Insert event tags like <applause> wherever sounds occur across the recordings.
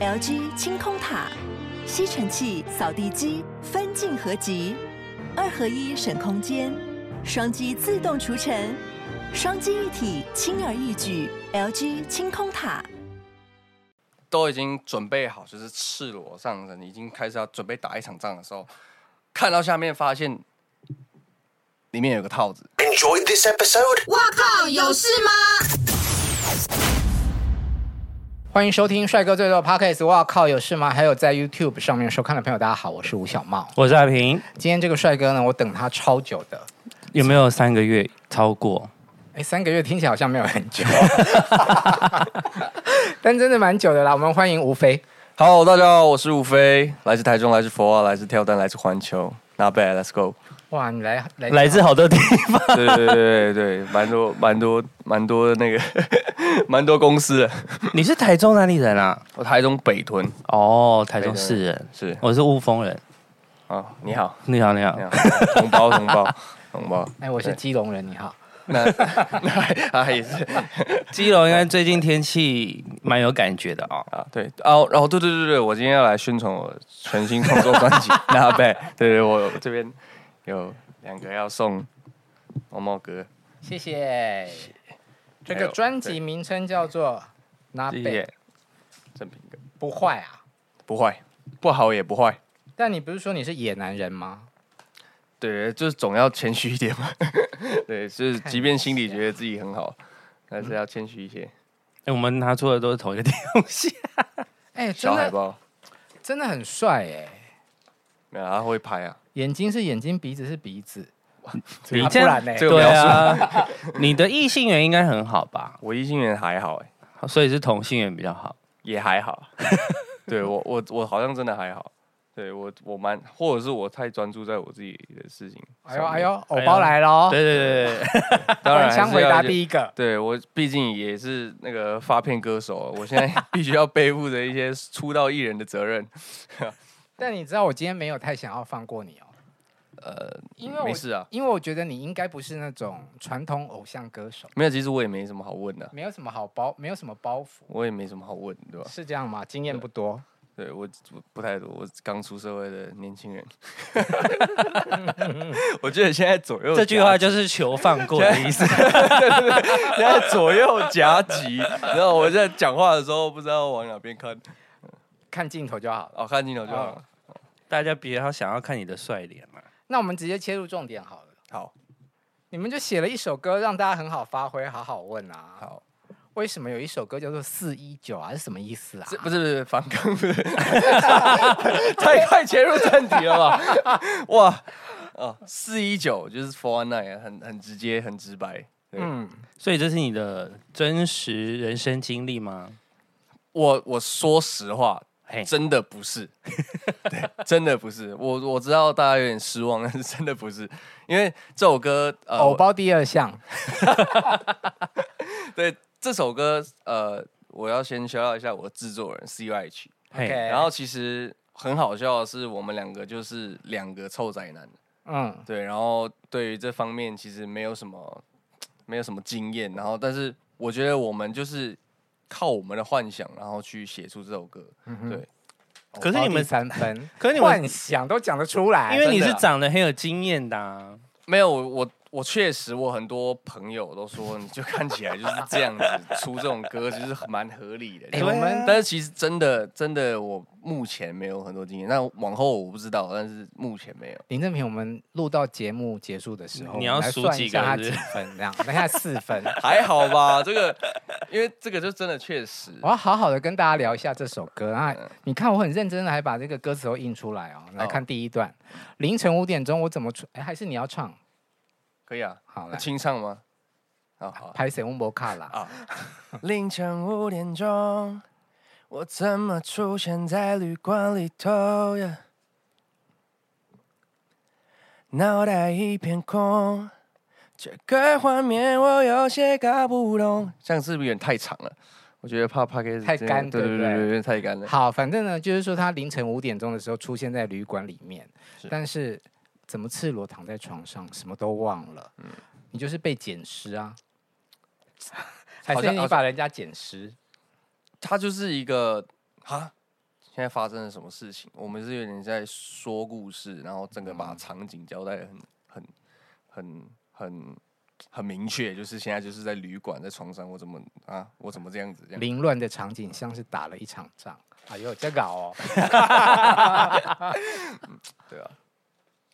LG 清空塔，吸尘器、扫地机分镜合集，二合一省空间，双击自动除尘，双击一体轻而易举。LG 清空塔都已经准备好，就是赤裸上身，已经开始要准备打一场仗的时候，看到下面发现里面有个套子。Enjoy this episode。哇靠，有事吗？欢迎收听帅哥最多 Podcast。哇靠，有事吗？还有在 YouTube 上面收看的朋友，大家好，我是吴小茂，我是阿平。今天这个帅哥呢，我等他超久的，有没有三个月超过？哎，三个月听起来好像没有很久，<laughs> 但真的蛮久的啦。我们欢迎吴飞。好，大家好，我是吴飞，来自台中，来自佛啊，来自跳蛋，来自环球。Not bad，Let's go。哇，你来来来自好多地方，<laughs> 对对对对对，蛮多蛮多蛮多那个蛮多公司的。你是台中哪里人啊？我台中北屯。哦，台中市人是，我是雾峰人。哦，你好，你好，你好，同胞同胞同胞。哎，我是基隆人，你好。那那也是，基隆应该最近天气蛮有感觉的哦。啊，对，哦，然后对对对对，我今天要来宣传我全新创作专辑《Not Bad》。对对，我这边。有两个要送毛毛哥，谢谢。这个专辑名称叫做《Not Bad》，正品歌，不坏啊，不坏，不好也不坏。但你不是说你是野男人吗？对，就是总要谦虚一点嘛。<laughs> 对，就是即便心里觉得自己很好，但是要谦虚一些。哎、欸，我们拿出的都是同一个东西。<laughs> 哎、欸，小海报真的很帅哎、欸。没有，他会拍啊。眼睛是眼睛，鼻子是鼻子，<laughs> 你这样呢？对啊，<laughs> 你的异性缘应该很好吧？我异性缘还好哎、欸，所以是同性缘比较好，也还好。<laughs> 对我我我好像真的还好，对我我蛮，或者是我太专注在我自己的事情。哎呦哎呦，偶包来了！对对对对，当然想回答第一个。对我毕竟也是那个发片歌手，我现在必须要背负着一些出道艺人的责任。但你知道我今天没有太想要放过你哦，呃，因为没事啊，因为我觉得你应该不是那种传统偶像歌手。没有，其实我也没什么好问的，没有什么好包，没有什么包袱，我也没什么好问，对吧？是这样吗？经验不多，对，对我不太多，我刚出社会的年轻人。<laughs> 我觉得现在左右这句话就是求放过的意思，<laughs> 对对对，现在左右夹击，然后我在讲话的时候不知道往哪边看，看镜头就好了，哦，看镜头就好了。哦大家别要想要看你的帅脸嘛？那我们直接切入重点好了。好，你们就写了一首歌，让大家很好发挥，好好问啊。好，为什么有一首歌叫做四一九啊？是什么意思啊？不是不是反刚，不是 <laughs> 太快切入正题了吧？<laughs> 哇哦，四一九就是 four one nine，很很直接，很直白。嗯，所以这是你的真实人生经历吗？我我说实话。真的不是，对，真的不是。我我知道大家有点失望，但是真的不是，因为这首歌呃，偶包第二项。<laughs> 对，这首歌呃，我要先介绍一下我的制作人 CYH。OK，然后其实很好笑的是，我们两个就是两个臭宅男。嗯，对，然后对于这方面其实没有什么没有什么经验，然后但是我觉得我们就是。靠我们的幻想，然后去写出这首歌。嗯、对，可是你们三分，可是你们幻想都讲得出来，因为你是长得很有经验的、啊。没有我。我确实，我很多朋友都说，你就看起来就是这样子出这种歌，就是蛮合理的。欸、我们，但是其实真的，真的，我目前没有很多经验。那往后我不知道，但是目前没有。林正平，我们录到节目结束的时候，你要数几个他几分？这样，等下四分，<laughs> 还好吧？这个，因为这个就真的确实。我要好好的跟大家聊一下这首歌啊！你看，我很认真的，还把这个歌词都印出来哦。来看第一段，凌晨五点钟，我怎么出？哎，还是你要唱？可以啊，好了，清唱吗？好好，拍谁？我没卡了啊！<laughs> 凌晨五点钟，我怎么出现在旅馆里头呀？脑袋一片空，这个画面我有些搞不懂。这样是不是有点太长了？我觉得怕怕给太干，对对对对，太干了。好，反正呢，就是说他凌晨五点钟的时候出现在旅馆里面，但是。怎么赤裸躺在床上，什么都忘了？嗯，你就是被捡尸啊？<laughs> 还是你把人家捡尸？他就是一个啊，现在发生了什么事情？我们是有点在说故事，然后整个把场景交代得很很很很很明确，就是现在就是在旅馆，在床上，我怎么啊，我怎么这样子这样？凌乱的场景像是打了一场仗。哎呦，这搞哦！<laughs> 对啊，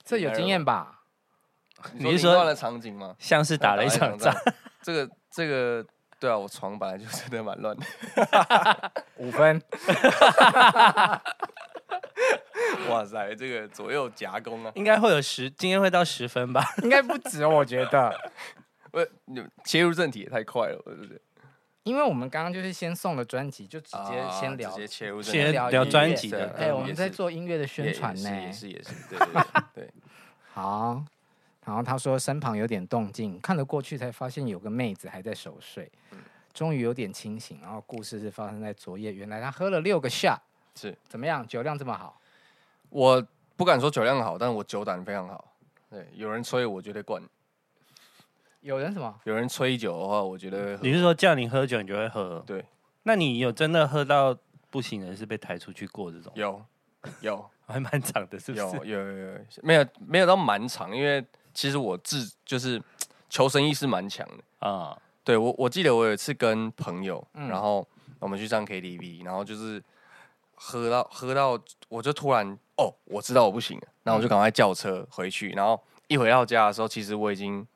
这有经验吧？你是说凌乱的场景吗？像是打了一场仗。<laughs> 这个这个。对啊，我床本来就真的蛮乱的，<laughs> 五分。<laughs> 哇塞，这个左右夹攻啊，应该会有十，今天会到十分吧？应该不止哦，我觉得。我你切入正题也太快了，对不对？因为我们刚刚就是先送了专辑，就直接先聊，直接切入，先聊专辑的。哎，我们在做音乐的宣传呢，也是也 <laughs> 是，对对对。好。然后他说身旁有点动静，看了过去才发现有个妹子还在熟睡，终于有点清醒。然后故事是发生在昨夜，原来他喝了六个 shot，是怎么样？酒量这么好？我不敢说酒量好，但是我酒胆非常好。对，有人催我绝对灌。有人什么？有人催酒的话，我觉得你是说叫你喝酒，你就会喝？对。那你有真的喝到不行的是被抬出去过这种？有，有，<laughs> 还蛮长的，是不是？有，有，有，有，没有，没有到蛮长，因为。其实我自就是 <tsk> 求生意识蛮强的啊，对，我我记得我有一次跟朋友，嗯、然后我们去唱 KTV，然后就是喝到喝到，我就突然哦，我知道我不行了，然后我就赶快叫车回去，然后一回到家的时候，其实我已经。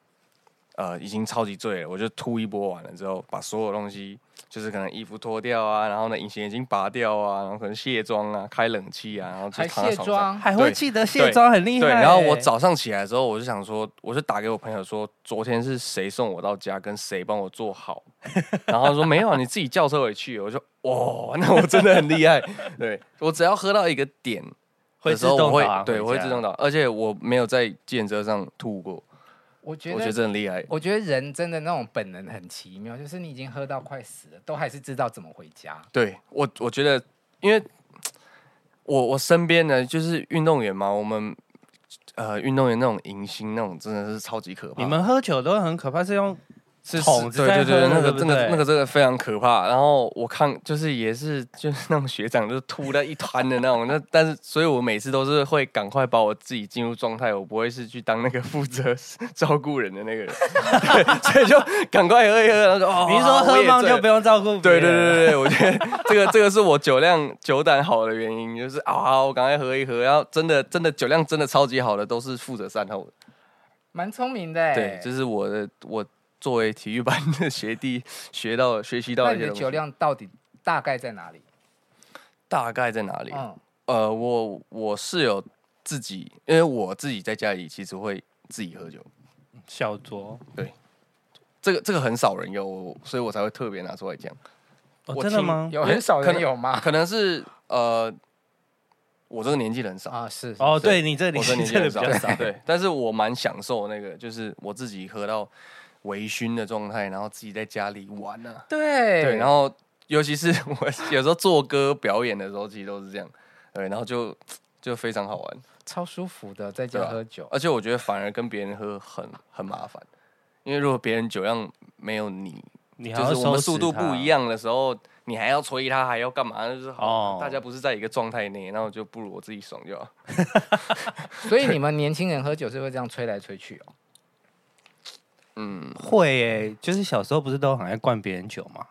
呃，已经超级醉了，我就吐一波完了之后，把所有东西，就是可能衣服脱掉啊，然后呢隐形眼镜拔掉啊，然后可能卸妆啊，开冷气啊，然后就躺在床上，还会记得卸妆，很厉害。对，然后我早上起来之后，我就想说，我就打给我朋友说，昨天是谁送我到家，跟谁帮我做好，<laughs> 然后他说没有，你自己叫车回去。我就哇，<laughs> 那我真的很厉害。对，我只要喝到一个点的时候，我会对，我会自动倒，而且我没有在计程车上吐过。我觉得我觉得这很厉害。我觉得人真的那种本能很奇妙，就是你已经喝到快死了，都还是知道怎么回家。对我，我觉得，因为我我身边的就是运动员嘛，我们呃运动员那种迎新那种真的是超级可怕。你们喝酒都很可怕，是用。是桶子，对对对，那个真的那个真的非常可怕。然后我看就是也是就是 <laughs> 那种学长就是吐了一团的那种，那但是所以我每次都是会赶快把我自己进入状态，我不会是去当那个 <laughs> 负责照顾人的那个人，<laughs> 所以就赶快喝一喝。然后说哦，你说喝茫就不用照顾。对对对对对，我觉得这个这个是我酒量酒胆好的原因，就是啊，我赶快喝一喝。然后真的真的酒量真的超级好的都是负责善后的，蛮聪明的。对，就是我的我。作为体育班的学弟，<laughs> 学到学习到一些。你的酒量到底大概在哪里？大概在哪里？嗯、呃，我我室友自己，因为我自己在家里其实会自己喝酒，小酌。对，这个这个很少人有，所以我才会特别拿出来讲。哦、真的吗？有很少人有吗？可能是呃，我这个年纪的很少啊。是，哦，对你这个年纪的比较少，对。但是我蛮享受那个，就是我自己喝到。微醺的状态，然后自己在家里玩呢、啊。对对，然后尤其是 <laughs> 我有时候做歌表演的时候，其实都是这样。对，然后就就非常好玩，超舒服的，在家喝酒。而且我觉得反而跟别人喝很很麻烦，因为如果别人酒量没有你，你就是我们速度不一样的时候，你还要催他，还要干嘛？就是好，哦、大家不是在一个状态内，然后就不如我自己爽就好。<laughs> 所以你们年轻人喝酒是会这样吹来吹去哦。嗯，会诶、欸，就是小时候不是都很爱灌别人酒吗？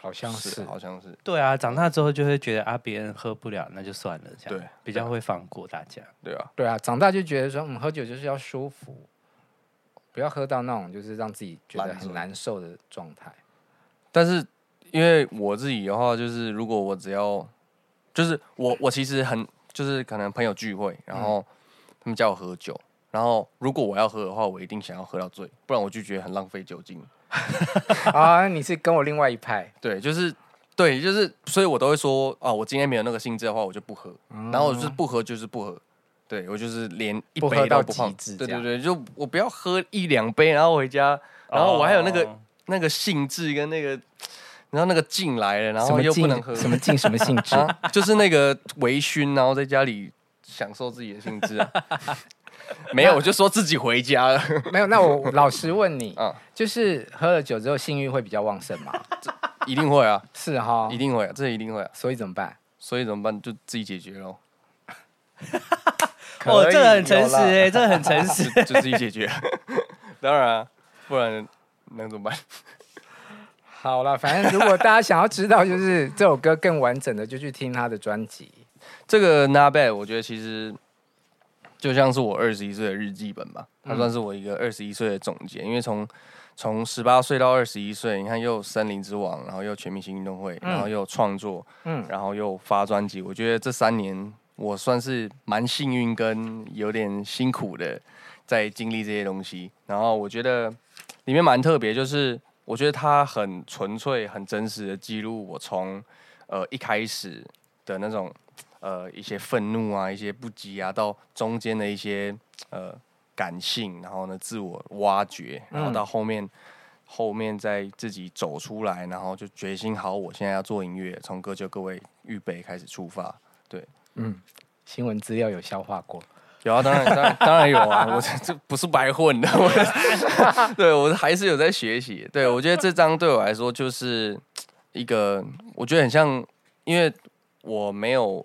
好像是，是，好像是。对啊，长大之后就会觉得啊，别人喝不了，那就算了，这样。对，比较会放过大家。对啊，对啊，长大就觉得说，嗯，喝酒就是要舒服，不要喝到那种就是让自己觉得很难受的状态。但是因为我自己的话，就是如果我只要，就是我我其实很就是可能朋友聚会，然后他们叫我喝酒。嗯然后，如果我要喝的话，我一定想要喝到醉，不然我就觉得很浪费酒精。<laughs> 啊，你是跟我另外一派？对，就是对，就是，所以我都会说啊，我今天没有那个兴致的话，我就不喝。嗯、然后我就是不喝，就是不喝。对，我就是连一杯都不碰。对对对，就我不要喝一两杯，然后回家，然后我还有那个、哦、那个兴致跟那个，然后那个劲来了，然后又不能喝，什么劲什么兴致、<laughs> 啊？就是那个微醺，然后在家里享受自己的兴致啊。<laughs> <laughs> 没有，我就说自己回家了。<laughs> 没有，那我 <laughs> 老实问你，嗯，就是喝了酒之后性欲会比较旺盛吗？一定会啊，是哈，一定会啊，这一定会啊。所以怎么办？所以怎么办？就自己解决喽。哦，这个很诚实哎，这个很诚实，就自己解决。当然啊，不然能怎么办？好了，反正如果大家想要知道，就是这首歌更完整的，就去听他的专辑。这个 Not Bad，我觉得其实就像是我二十一岁的日记本吧，它算是我一个二十一岁的总结。因为从从十八岁到二十一岁，你看又森林之王，然后又全明星运动会，然后又创作，嗯，然后又发专辑。我觉得这三年我算是蛮幸运跟有点辛苦的在经历这些东西。然后我觉得里面蛮特别，就是我觉得它很纯粹、很真实的记录我从呃一开始的那种。呃，一些愤怒啊，一些不羁啊，到中间的一些呃感性，然后呢，自我挖掘，然后到后面，嗯、后面再自己走出来，然后就决心好，我现在要做音乐，从各就各位预备开始出发。对，嗯，新闻资料有消化过？有啊，当然，当然，<laughs> 当然有啊，我这这不是白混的，我 <laughs> 对我还是有在学习。对，我觉得这张对我来说就是一个，我觉得很像，因为我没有。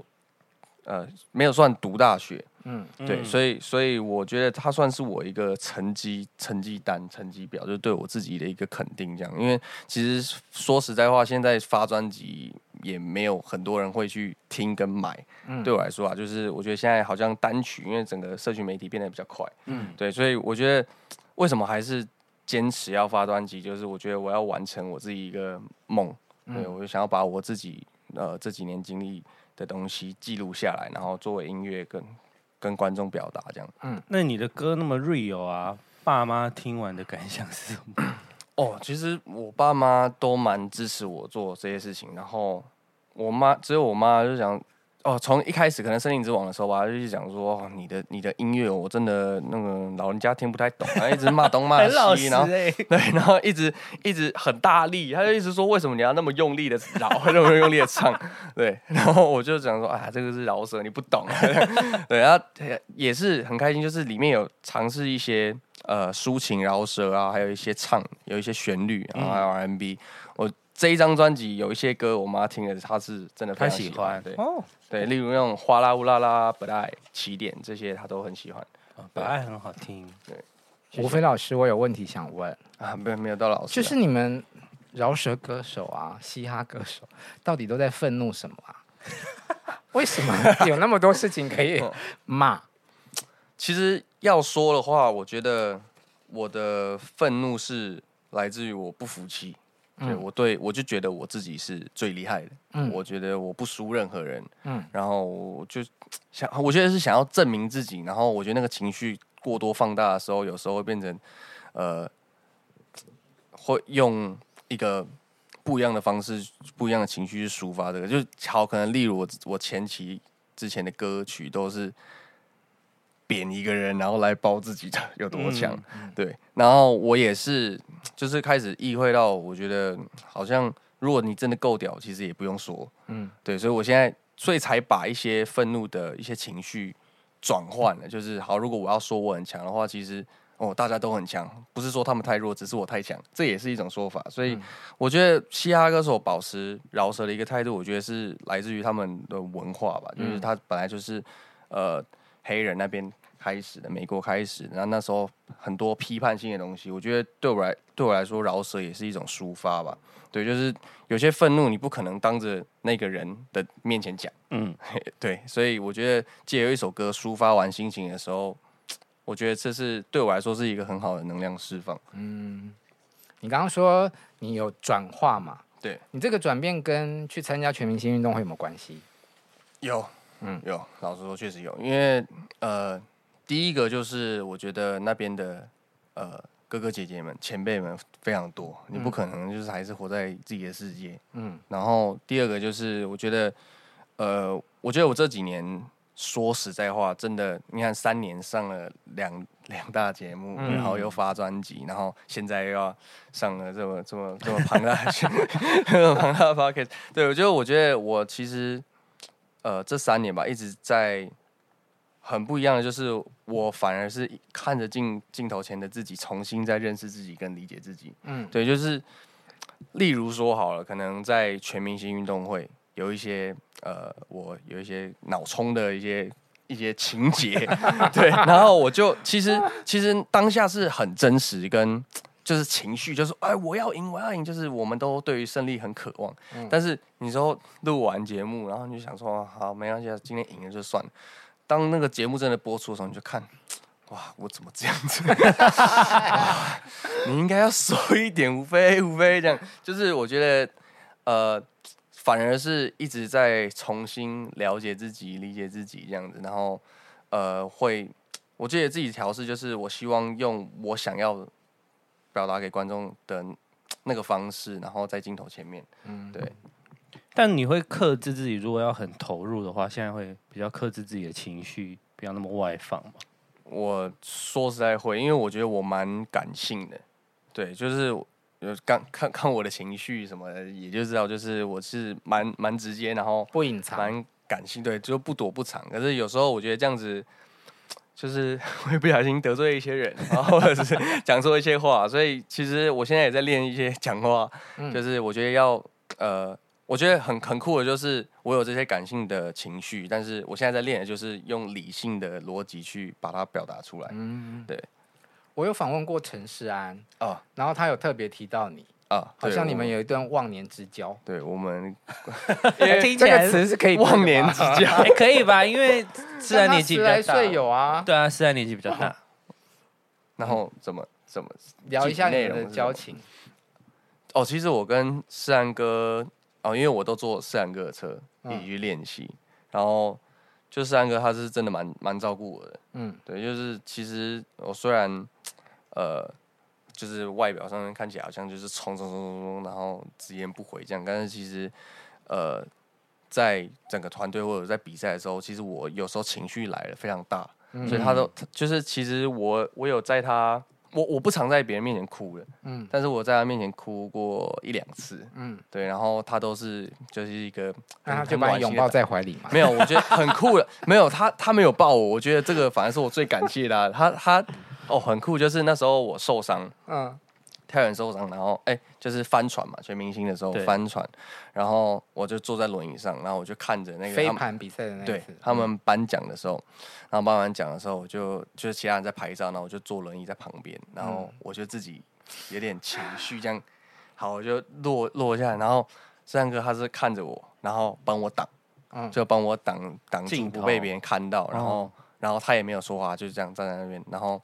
呃，没有算读大学，嗯，对，所以所以我觉得它算是我一个成绩成绩单、成绩表，就是对我自己的一个肯定，这样。因为其实说实在话，现在发专辑也没有很多人会去听跟买，嗯，对我来说啊，就是我觉得现在好像单曲，因为整个社群媒体变得比较快，嗯，对，所以我觉得为什么还是坚持要发专辑，就是我觉得我要完成我自己一个梦，对，我就想要把我自己呃这几年经历。的东西记录下来，然后作为音乐跟跟观众表达这样。嗯，那你的歌那么 real 啊，爸妈听完的感想是什么？<coughs> 哦，其实我爸妈都蛮支持我做这些事情，然后我妈只有我妈就想。哦，从一开始可能《森林之王》的时候吧，就讲说你的你的音乐，我真的那个老人家听不太懂，然后一直骂东骂 <laughs> 西，然后对，然后一直一直很大力，他就一直说为什么你要那么用力的饶，<laughs> 那么用力的唱，对，然后我就讲说啊，这个是饶舌，你不懂，<laughs> 对，然后也是很开心，就是里面有尝试一些呃抒情饶舌啊，还有一些唱，有一些旋律，然后还有 R&B，我。这一张专辑有一些歌，我妈听了，她是真的非常喜欢。对，哦、对，例如那种哗啦乌拉拉、本爱、起点这些，她都很喜欢。本爱很好听。对，吴飞老师，我有问题想问啊，没有没有到老师，就是你们饶舌歌手啊、嘻哈歌手，到底都在愤怒什么啊？<laughs> 为什么有那么多事情可以骂？其实要说的话，我觉得我的愤怒是来自于我不服气。对，我对我就觉得我自己是最厉害的，嗯，我觉得我不输任何人，嗯，然后我就想，我觉得是想要证明自己，然后我觉得那个情绪过多放大的时候，有时候会变成，呃，会用一个不一样的方式、不一样的情绪去抒发这个，就好，可能例如我我前期之前的歌曲都是。贬一个人，然后来包自己的有多强，嗯、对。然后我也是，就是开始意会到，我觉得好像如果你真的够屌，其实也不用说，嗯，对。所以我现在，所以才把一些愤怒的一些情绪转换了，就是好，如果我要说我很强的话，其实哦，大家都很强，不是说他们太弱，只是我太强，这也是一种说法。所以我觉得嘻哈歌手保持饶舌的一个态度，我觉得是来自于他们的文化吧，就是他本来就是呃。黑人那边开始的，美国开始，然后那时候很多批判性的东西，我觉得对我来对我来说，饶舌也是一种抒发吧。对，就是有些愤怒，你不可能当着那个人的面前讲，嗯，<laughs> 对，所以我觉得借由一首歌抒发完心情的时候，<tsk> 我觉得这是对我来说是一个很好的能量释放。嗯，你刚刚说你有转化嘛？对，你这个转变跟去参加全明星运动会有没有关系？有。嗯，有，老实说确实有，因为呃，第一个就是我觉得那边的呃哥哥姐姐们、前辈们非常多，你不可能就是还是活在自己的世界，嗯。然后第二个就是我觉得，呃，我觉得我这几年说实在话，真的，你看三年上了两两大节目，嗯、然后又发专辑，然后现在又要上了这么这么这么庞大的 <laughs> 这么庞大的 podcast，对，我觉得我觉得我其实。呃，这三年吧，一直在很不一样的，就是我反而是看着镜镜头前的自己，重新再认识自己跟理解自己。嗯，对，就是例如说好了，可能在全明星运动会有一些呃，我有一些脑冲的一些一些情节，<laughs> 对，然后我就其实其实当下是很真实跟。就是情绪，就是哎，我要赢，我要赢，就是我们都对于胜利很渴望。嗯、但是你说录完节目，然后你就想说，好，没关系，今天赢了就算了。当那个节目真的播出的时候，你就看，<tsk> 哇，我怎么这样子？<laughs> 你应该要收一点，无非无非这样。就是我觉得，呃，反而是一直在重新了解自己、理解自己这样子，然后呃，会，我觉得自己调试，就是我希望用我想要。表达给观众的那个方式，然后在镜头前面，嗯，对。但你会克制自己，如果要很投入的话，现在会比较克制自己的情绪，不要那么外放嘛？我说实在会，因为我觉得我蛮感性的，对，就是有刚看看我的情绪什么的，也就知道，就是我是蛮蛮直接，然后不隐藏，蛮感性，对，就不躲不藏。可是有时候我觉得这样子。就是 <laughs> 会不小心得罪一些人，然后或者是 <laughs> 讲错一些话，所以其实我现在也在练一些讲话。嗯、就是我觉得要呃，我觉得很很酷的，就是我有这些感性的情绪，但是我现在在练的就是用理性的逻辑去把它表达出来。嗯，对。我有访问过陈世安啊，然后他有特别提到你。啊，好像你们有一段忘年之交。对我们，听起来这个词是可以 <laughs> 忘年之交，<laughs> 欸，可以吧？因为世安年纪比较大，十来岁有啊。对啊，世安年纪比较大。<laughs> 然后怎么怎么聊一下你们的交情？哦，其实我跟世安哥，哦，因为我都坐思安哥的车一起去练习，嗯、然后就思安哥他是真的蛮蛮照顾我的。嗯，对，就是其实我虽然呃。就是外表上面看起来好像就是冲冲冲冲冲，然后直言不讳这样，但是其实，呃，在整个团队或者在比赛的时候，其实我有时候情绪来了非常大，嗯、所以他都就是其实我我有在他我我不常在别人面前哭的，嗯，但是我在他面前哭过一两次，嗯，对，然后他都是就是一个，就把你拥抱在怀里嘛，没有，我觉得很酷的，没有他他没有抱我，我觉得这个反而是我最感谢的、啊，他他。哦，很酷，就是那时候我受伤，嗯，跳远受伤，然后哎、欸，就是帆船嘛，全明星的时候帆船，然后我就坐在轮椅上，然后我就看着那个飞盘比赛的那对他们颁奖的时候，然后颁完奖的时候，我就就是其他人在拍照，然后我就坐轮椅在旁边，然后我就自己有点情绪这样，好，我就落落下来，然后三哥他是看着我，然后帮我挡，嗯，就帮我挡挡住不被别人看到，然后然后他也没有说话，就是这样站在那边，然后。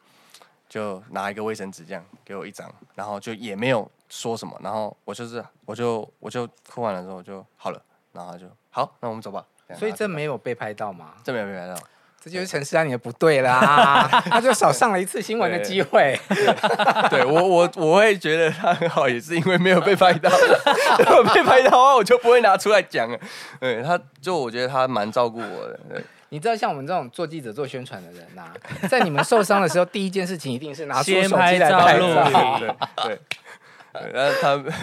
就拿一个卫生纸这样给我一张，然后就也没有说什么，然后我就是我就我就哭完了之后就好了，然后他就好，那我们走吧。所以这没有被拍到吗？这没有被拍到，这就是陈思安你的不对啦，他就少上了一次新闻的机会。对，对我我我会觉得他很好，也是因为没有被拍到，<laughs> 如果被拍到的话，我就不会拿出来讲了。对，他就我觉得他蛮照顾我的。对你知道像我们这种做记者、做宣传的人呐、啊，在你们受伤的时候，第一件事情一定是拿出手机来拍照。对对，然后他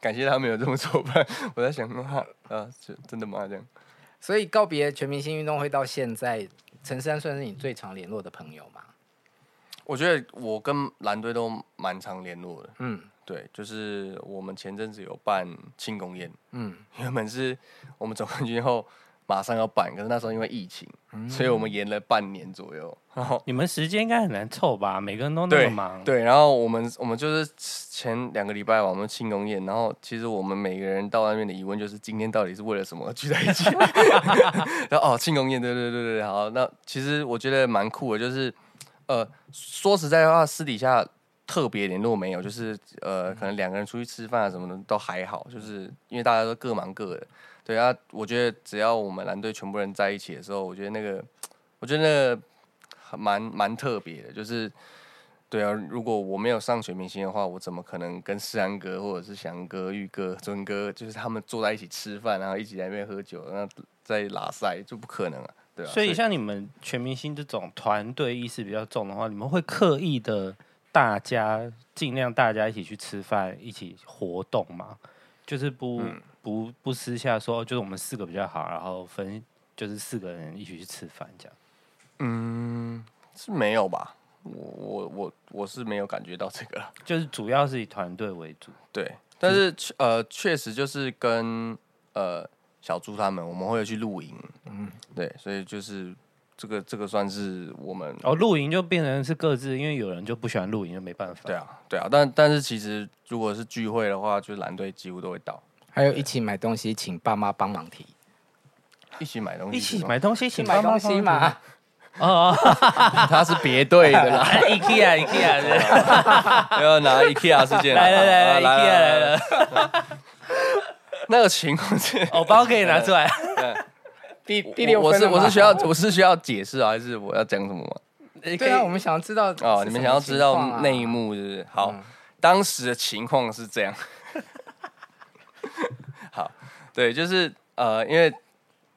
感谢他没有这么做吧。我在想，啊，啊，真的吗？这样。所以告别全明星运动会到现在，陈珊算是你最常联络的朋友吗？我觉得我跟蓝队都蛮常联络的。嗯，对，就是我们前阵子有办庆功宴，嗯，原本是我们总冠军后。马上要办，可是那时候因为疫情，嗯、所以我们延了半年左右。然 <laughs> 后你们时间应该很难凑吧？每个人都那么忙。对，对，然后我们我们就是前两个礼拜吧，我们庆功宴，然后其实我们每个人到那边的疑问就是：今天到底是为了什么聚在一起？<laughs> <laughs> 然后哦，庆功宴，对对对对，好。那其实我觉得蛮酷的，就是呃，说实在话，私底下特别联络没有，就是呃，可能两个人出去吃饭啊什么的都还好，就是因为大家都各忙各的。对啊，我觉得只要我们蓝队全部人在一起的时候，我觉得那个，我觉得那个蛮蛮特别的。就是，对啊，如果我没有上全明星的话，我怎么可能跟世安哥或者是翔哥、玉哥、尊哥，就是他们坐在一起吃饭，然后一起在那边喝酒，然后在拉塞，就不可能啊，对啊。所以像你们全明星这种团队意识比较重的话，你们会刻意的大家尽量大家一起去吃饭，一起活动吗？就是不。嗯不不私下说，就是我们四个比较好，然后分就是四个人一起去吃饭这样。嗯，是没有吧？我我我我是没有感觉到这个，<laughs> 就是主要是以团队为主。对，但是、嗯、呃，确实就是跟呃小猪他们，我们会去露营。嗯，对，所以就是这个这个算是我们哦，露营就变成是各自，因为有人就不喜欢露营，就没办法。对啊，对啊，但但是其实如果是聚会的话，就是蓝队几乎都会到。还有一起买东西，请爸妈帮忙提。一起买东西，一起买东西，请买东西嘛。哦，他是别队的啦。<laughs> IKEA，IKEA 的，<laughs> 要拿 IKEA 事件来来来，IKEA 来了。那个情况是，<laughs> 偶包可以拿出来。第第六，我是我是需要我是需要解释啊，还是我要讲什么吗？对啊，我们想要知道哦，你们想要知道内幕是不是？好，当时的情况是这样。<laughs> 好，对，就是呃，因为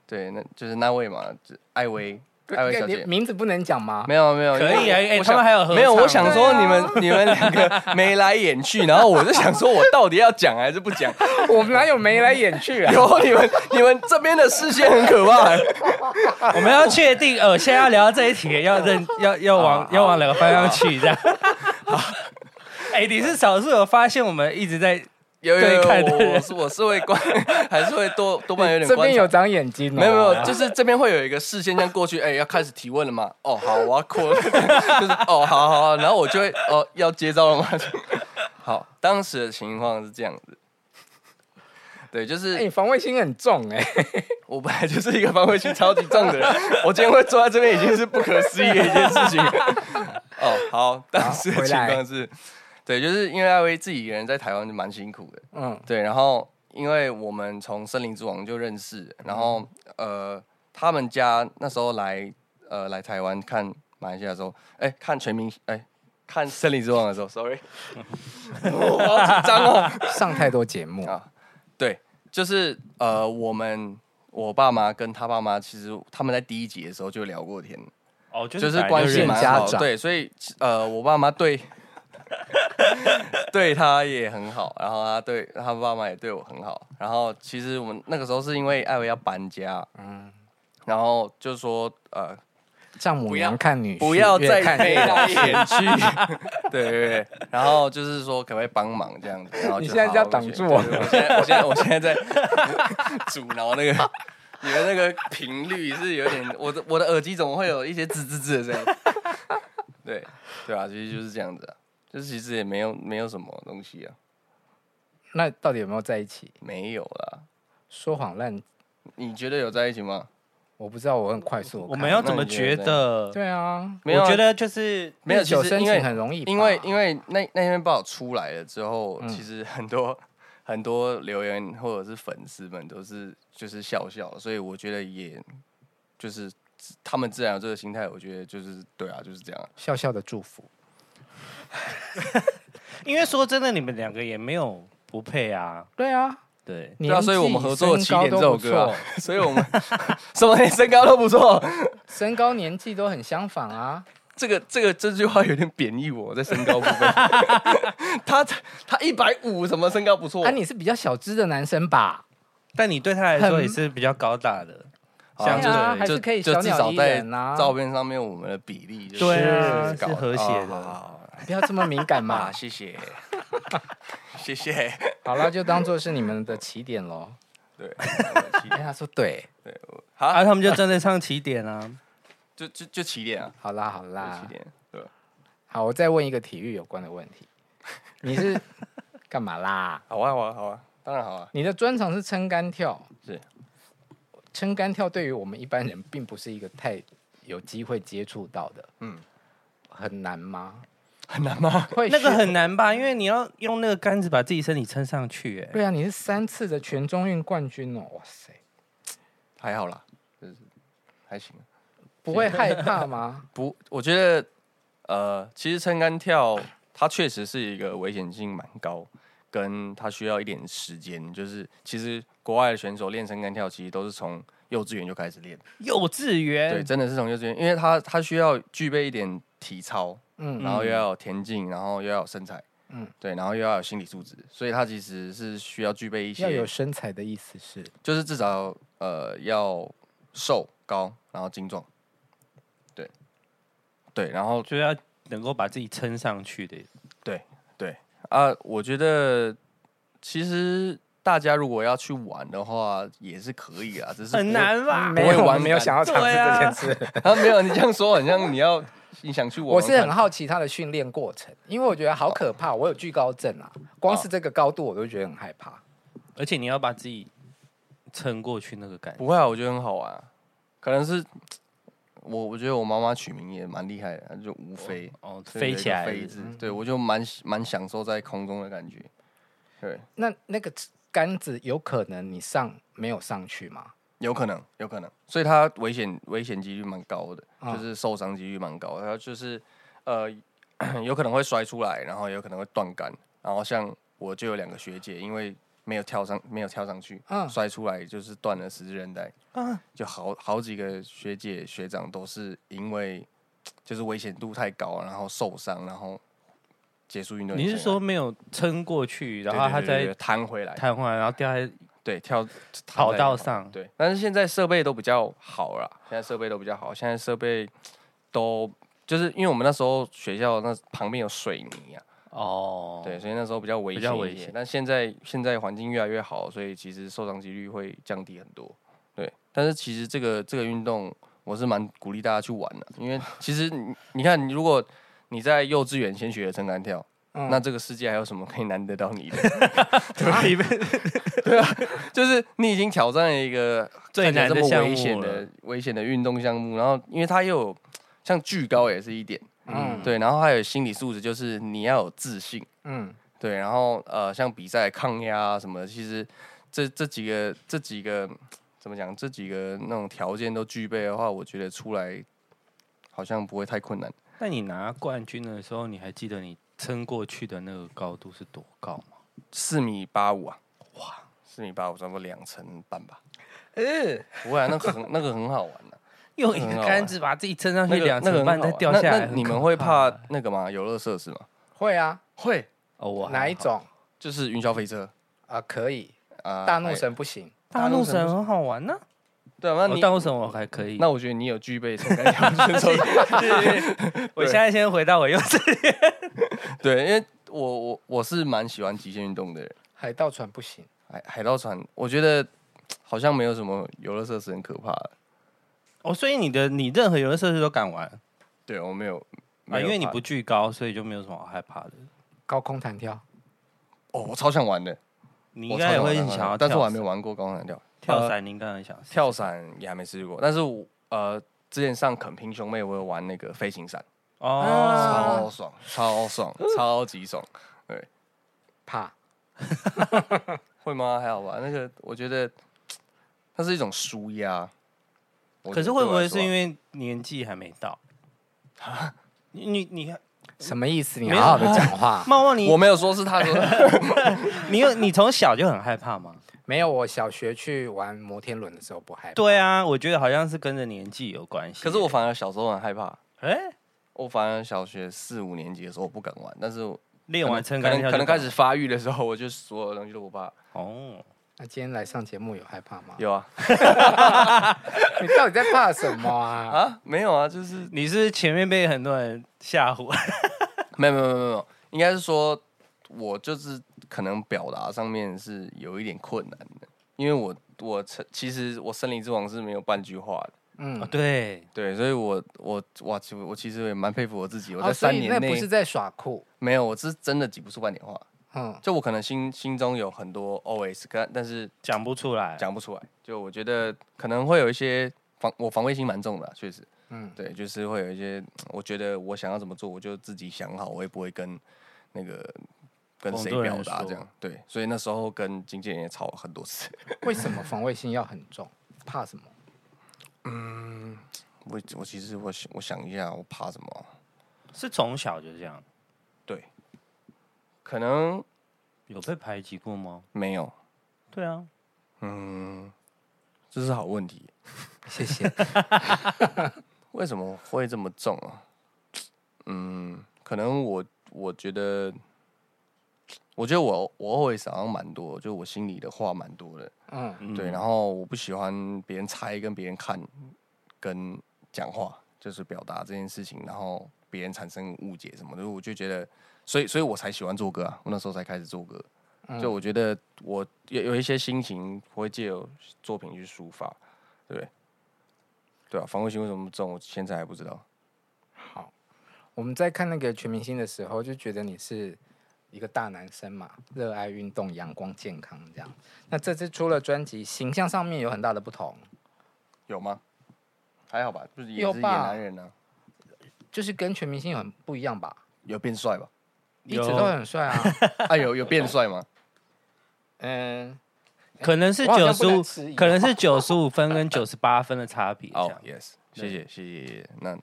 对，那就是那位嘛，就艾薇。艾薇小姐，名字不能讲吗？没有没有，可以啊。哎，他们还有没有？我想说你们你们两个眉来眼去，然后我就想说，我到底要讲还是不讲？<laughs> 我们哪有眉来眼去啊？有你们你们这边的视线很可怕。<laughs> 我们要确定，呃，现在要聊到这一题，要认要要往要往哪个方向去？这样。哎，你是少数有发现我们一直在。有有有，我是我是会关，<laughs> 还是会多 <laughs> 多半有点。这边有长眼睛。没有没有，就是这边会有一个视线这样过去，哎，要开始提问了嘛？哦，好，我要扩，<laughs> 就是哦，好好好，然后我就会哦，要接招了吗？好，当时的情况是这样子，对，就是你防卫心很重哎，我本来就是一个防卫心超级重的人，我今天会坐在这边已经是不可思议的一件事情。哦，好，当时的情况是。对，就是因为艾薇自己一个人在台湾就蛮辛苦的，嗯，对，然后因为我们从森林之王就认识，然后呃，他们家那时候来呃来台湾看马来西亚的时候，哎，看全民哎看森林之王的时候，sorry，<laughs> 我好紧张哦，<laughs> 上太多节目。啊，对，就是呃我们我爸妈跟他爸妈其实他们在第一集的时候就聊过天，哦，就是关系蛮好，对，所以呃我爸妈对。<laughs> 对他也很好，然后他对他爸妈也对我很好。然后其实我们那个时候是因为艾薇要搬家，嗯，然后就说呃，丈母娘看女婿不要再眉来眼去，<laughs> 对对对。然后就是说可不可以帮忙这样子？然后你现在要挡住我，我现在我现在我现在在 <laughs> 阻挠那个你的那个频率是有点，我的我的耳机怎么会有一些吱吱吱的声音？对对啊，其实就是这样子啊。就是其实也没有没有什么东西啊，那到底有没有在一起？没有啦，说谎烂。你觉得有在一起吗？我不知道，我很快速。我们要怎么觉得？对啊，没有，我觉得就是没有。其实因为很容易，因为因为那那篇报道出来了之后，嗯、其实很多很多留言或者是粉丝们都是就是笑笑，所以我觉得也就是他们自然有这个心态，我觉得就是对啊，就是这样，笑笑的祝福。<laughs> 因为说真的，你们两个也没有不配啊。对啊，对，对啊，所以我们合作起点这首歌啊。<laughs> 所以我们 <laughs> 什么连身高都不错，身高年纪都很相仿啊。这个这个这句话有点贬义我在身高部分。他他一百五，什么身高不错？啊，你是比较小只的男生吧？但你对他来说也是比较高大的。像就是还是可以小鸟依人啊。照片上面我们的比例就是和谐的。不要这么敏感嘛！<laughs> 谢谢，谢谢。<laughs> 好了，就当做是你们的起点喽。<laughs> 对，哎，他说对，对，好，啊，他们就站在唱起点啊，就就就起点啊。好啦，好啦，起点。对，好，我再问一个体育有关的问题，你是干嘛啦？好啊，好啊，好啊，当然好啊。你的专长是撑杆跳，是撑杆跳，对于我们一般人，并不是一个太有机会接触到的。嗯，很难吗？很难吗？<laughs> 会那个很难吧，因为你要用那个杆子把自己身体撑上去。哎，对啊，你是三次的全中运冠军哦，哇塞，还好啦，就是还行。不会害怕吗？<laughs> 不，我觉得呃，其实撑杆跳它确实是一个危险性蛮高，跟它需要一点时间。就是其实国外的选手练撑杆跳，其实都是从幼稚园就开始练。幼稚园？对，真的是从幼稚园，因为它它需要具备一点体操。嗯，然后又要有田径，然后又要有身材，嗯，对，然后又要有心理素质，所以他其实是需要具备一些。要有身材的意思是，就是至少呃要瘦高，然后精壮，对，对，然后就要能够把自己撑上去的，对对啊，我觉得其实大家如果要去玩的话，也是可以啊，只是很难吧？没有玩，没有想要尝试这件事。<laughs> 啊，没有，你这样说很像你要你想去玩。我是很好奇他的训练过程，因为我觉得好可怕。我有惧高症啊，光是这个高度我都觉得很害怕。而且你要把自己撑过去那个感觉，不会啊，我觉得很好玩。可能是我，我觉得我妈妈取名也蛮厉害的，就无非哦，飞起来飞字，对我就蛮蛮享受在空中的感觉。对，那那个杆子有可能你上没有上去吗？有可能，有可能，所以他危险危险几率蛮高的，就是受伤几率蛮高的。然后就是呃，<clears throat> 有可能会摔出来，然后有可能会断杆。然后像我就有两个学姐，因为没有跳上，没有跳上去，嗯，摔出来就是断了十字韧带。嗯，就好好几个学姐学长都是因为就是危险度太高，然后受伤，然后。结束运动，你是说没有撑过去，然后他再弹回来，弹回来，然后掉在对跳跑道上，对。但是现在设备都比较好了，现在设备都比较好，现在设备都就是因为我们那时候学校那旁边有水泥啊，哦，对，所以那时候比较危险，比较危险。但现在现在环境越来越好，所以其实受伤几率会降低很多。对，但是其实这个这个运动我是蛮鼓励大家去玩的，因为其实你你看你如果。你在幼稚园先学的撑杆跳，嗯、那这个世界还有什么可以难得到你的？<laughs> 对，对啊，就是你已经挑战了一个最难这么危险的危险的运动项目，然后因为它又有像巨高也是一点，嗯，对，然后还有心理素质，就是你要有自信，嗯，对，然后呃，像比赛抗压啊什么的，其实这这几个这几个怎么讲？这几个那种条件都具备的话，我觉得出来好像不会太困难。那你拿冠军的时候，你还记得你撑过去的那个高度是多高吗？四米八五啊！哇，四米八五，差不多两层半吧。呃，不会啊，那个很 <laughs> 那个很好玩的，用一个杆子把自己撑上去两层半再掉下来。你们会怕那个吗？游乐设施吗？会啊，会。哦，哪一种？就是云霄飞车啊，可以啊。大怒神不行，大怒神很好玩呢。对啊，那你当什么我还可以？那我觉得你有具备撑杆跳选手。我现在先回到我幼稚园。<laughs> 对，因为我我我是蛮喜欢极限运动的人。海盗船不行，海海盗船我觉得好像没有什么游乐设施很可怕的。哦，所以你的你任何游乐设施都敢玩？对，我没有，没有啊，因为你不惧高，所以就没有什么好害怕的。高空弹跳，哦，我超想玩的。你应该也会想要，但是我还没玩过高空弹跳。跳伞，您刚才想跳伞也还没试过，但是我呃，之前上肯平兄妹，我有玩那个飞行伞，哦，超爽，超爽，超级爽，对，怕，<laughs> 会吗？还好吧，那个我觉得它是一种舒压，可是会不会是因为年纪还没到？<laughs> 你你你什么意思？你好好的讲话，<laughs> 茂茂，你我没有说是他说，你有你从小就很害怕吗？没有，我小学去玩摩天轮的时候不害怕。对啊，我觉得好像是跟着年纪有关系。可是我反而小时候很害怕。哎、欸，我反而小学四五年级的时候我不敢玩，但是练完撑杆跳可能开始发育的时候，我就所有东西都不怕。哦，那今天来上节目有害怕吗？有啊。<laughs> <laughs> 你到底在怕什么啊？<laughs> 啊，没有啊，就是你是前面被很多人吓唬。没有没有没有没有，应该是说我就是。可能表达上面是有一点困难的，因为我我其实我森林之王是没有半句话的，嗯，对对，所以我我哇，其实我其实也蛮佩服我自己，我在三年内、不是在耍酷，没有，我是真的挤不出半点话，嗯，就我可能心心中有很多 OS，但但是讲不出来，讲不出来，就我觉得可能会有一些防我防卫心蛮重的、啊，确实，嗯，对，就是会有一些，我觉得我想要怎么做，我就自己想好，我也不会跟那个。跟谁表达这样？对，所以那时候跟经纪人也吵了很多次。<laughs> 为什么防卫心要很重？怕什么？嗯，我我其实我我想一下，我怕什么？是从小就这样？对，可能有被排挤过吗？没有。对啊。嗯，这是好问题。<laughs> 谢谢。为什么会这么重啊？嗯，可能我我觉得。我觉得我我会好像蛮多，就我心里的话蛮多的，嗯，对，然后我不喜欢别人猜，跟别人看，跟讲话，就是表达这件事情，然后别人产生误解什么的，我就觉得，所以所以我才喜欢做歌啊，我那时候才开始做歌，就我觉得我有有一些心情我会借由作品去抒发，对不对？对啊，防卫心为什么这种，我现在还不知道。好，我们在看那个全明星的时候，就觉得你是一个大男生嘛，热爱运动、阳光、健康这样。那这次出了专辑，形象上面有很大的不同，有吗？还好吧，就是也是野男人呢、啊，就是跟全明星很不一样吧？有变帅吧？一直都很帅啊！<laughs> 啊，有有变帅吗？<laughs> 嗯，可能是九十五，可能是九十五分跟九十八分的差别。哦、oh,，yes，谢谢谢谢。那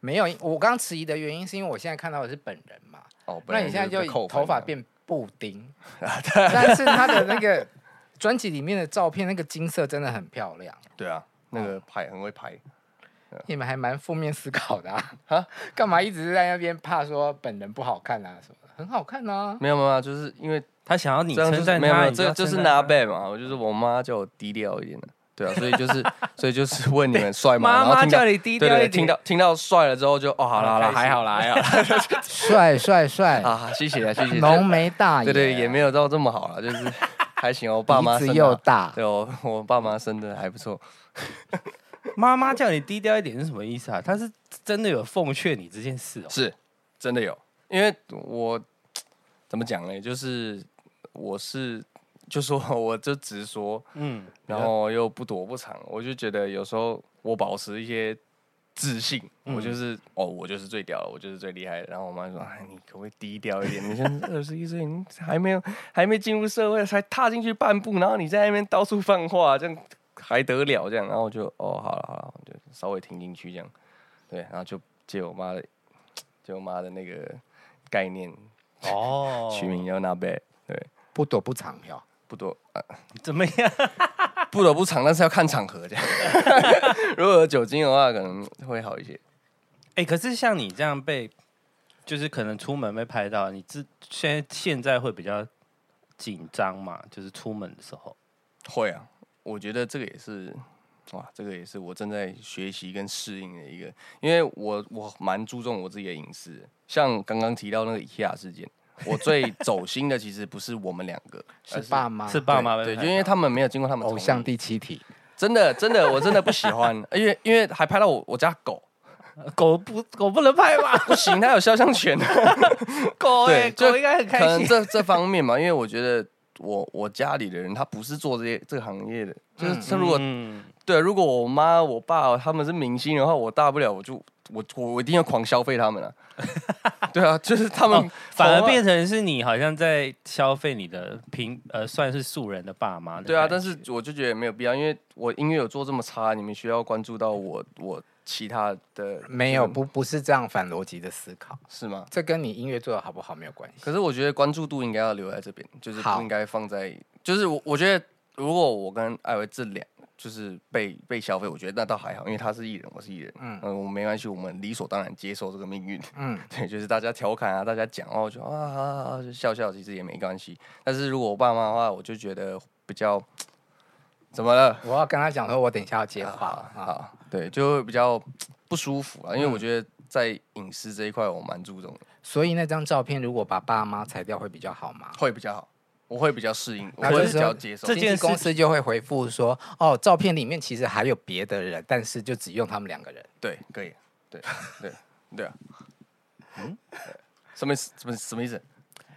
没有，我刚迟疑的原因是因为我现在看到的是本人嘛。哦、oh,，那你现在就头发变布丁，<laughs> 但是他的那个专辑里面的照片，那个金色真的很漂亮。对啊。那个拍很会拍，你们还蛮负面思考的啊？<laughs> 干嘛一直在那边怕说本人不好看啊？什么很好看啊？没有没有，就是因为他想要你称赞他，没有没有，这就是拿背嘛。我就是我妈叫我低调一点的，对啊，所以就是 <laughs> 所以就是问你们帅吗？妈妈叫你低调一点，听到听到帅了之后就哦，好了好了，还好啦，还好，帅帅帅 <laughs> 啊！谢谢啊，谢谢。浓眉大眼，对对，也没有到这么好了，就是还行。我爸妈鼻子又大，对哦我爸妈生的还不错。妈妈叫你低调一点是什么意思啊？他是真的有奉劝你这件事哦？是，真的有。因为我怎么讲呢？就是我是就说 <laughs> 我就直说，嗯，然后又不躲不藏。我就觉得有时候我保持一些自信，嗯、我就是哦，我就是最屌的，我就是最厉害的。然后我妈说：“哎，你可不可以低调一点？你现在二十一岁，你还没有还没进入社会，才踏进去半步，然后你在那边到处放话，这样。”还得了这样，然后我就哦，好了好了，就稍微听进去这样，对，然后就借我妈的，借我妈的那个概念哦，取名叫那贝，对，不躲不藏哟，不多啊，怎么样？<laughs> 不躲不藏，但是要看场合这样。<laughs> 如果有酒精的话，可能会好一些。哎、欸，可是像你这样被，就是可能出门被拍到，你这现在现在会比较紧张嘛？就是出门的时候，会啊。我觉得这个也是，哇，这个也是我正在学习跟适应的一个，因为我我蛮注重我自己的隐私，像刚刚提到那个 IKEA 事件，我最走心的其实不是我们两个，<laughs> 是爸妈，是爸妈，对，就因为他们没有经过他们偶像第七题，真的真的我真的不喜欢，因为因为还拍到我我家狗，<laughs> 狗不狗不能拍吧？<laughs> 不行，它有肖像权，狗对，狗应该很开心，可能这这方面嘛，因为我觉得。我我家里的人他不是做这些这个行业的，就是他如果、嗯、对，如果我妈我爸他们是明星的话，我大不了我就我我一定要狂消费他们了。对啊，就是他们、哦、反而变成是你好像在消费你的平呃算是素人的爸妈。对啊，但是我就觉得没有必要，因为我音乐有做这么差，你们需要关注到我我。其他的没有，不不是这样反逻辑的思考，是吗？这跟你音乐做的好不好没有关系。可是我觉得关注度应该要留在这边，就是不应该放在，就是我我觉得如果我跟艾维这两就是被被消费，我觉得那倒还好，因为他是艺人，我是艺人，嗯嗯，我没关系，我们理所当然接受这个命运，嗯，<laughs> 对，就是大家调侃啊，大家讲哦，就啊啊啊就笑笑，其实也没关系。但是如果我爸妈的话，我就觉得比较。怎么了？我要跟他讲说，我等一下要接话。啊，好，对，就会比较不舒服啊，因为我觉得在隐私这一块，我蛮注重的。所以那张照片如果把爸妈裁掉会比较好吗？会比较好，我会比较适应，我会比较接受。这件公司就会回复说，哦，照片里面其实还有别的人，但是就只用他们两个人。对，可以，对，对，对啊。嗯，什么意思？什么什么意思？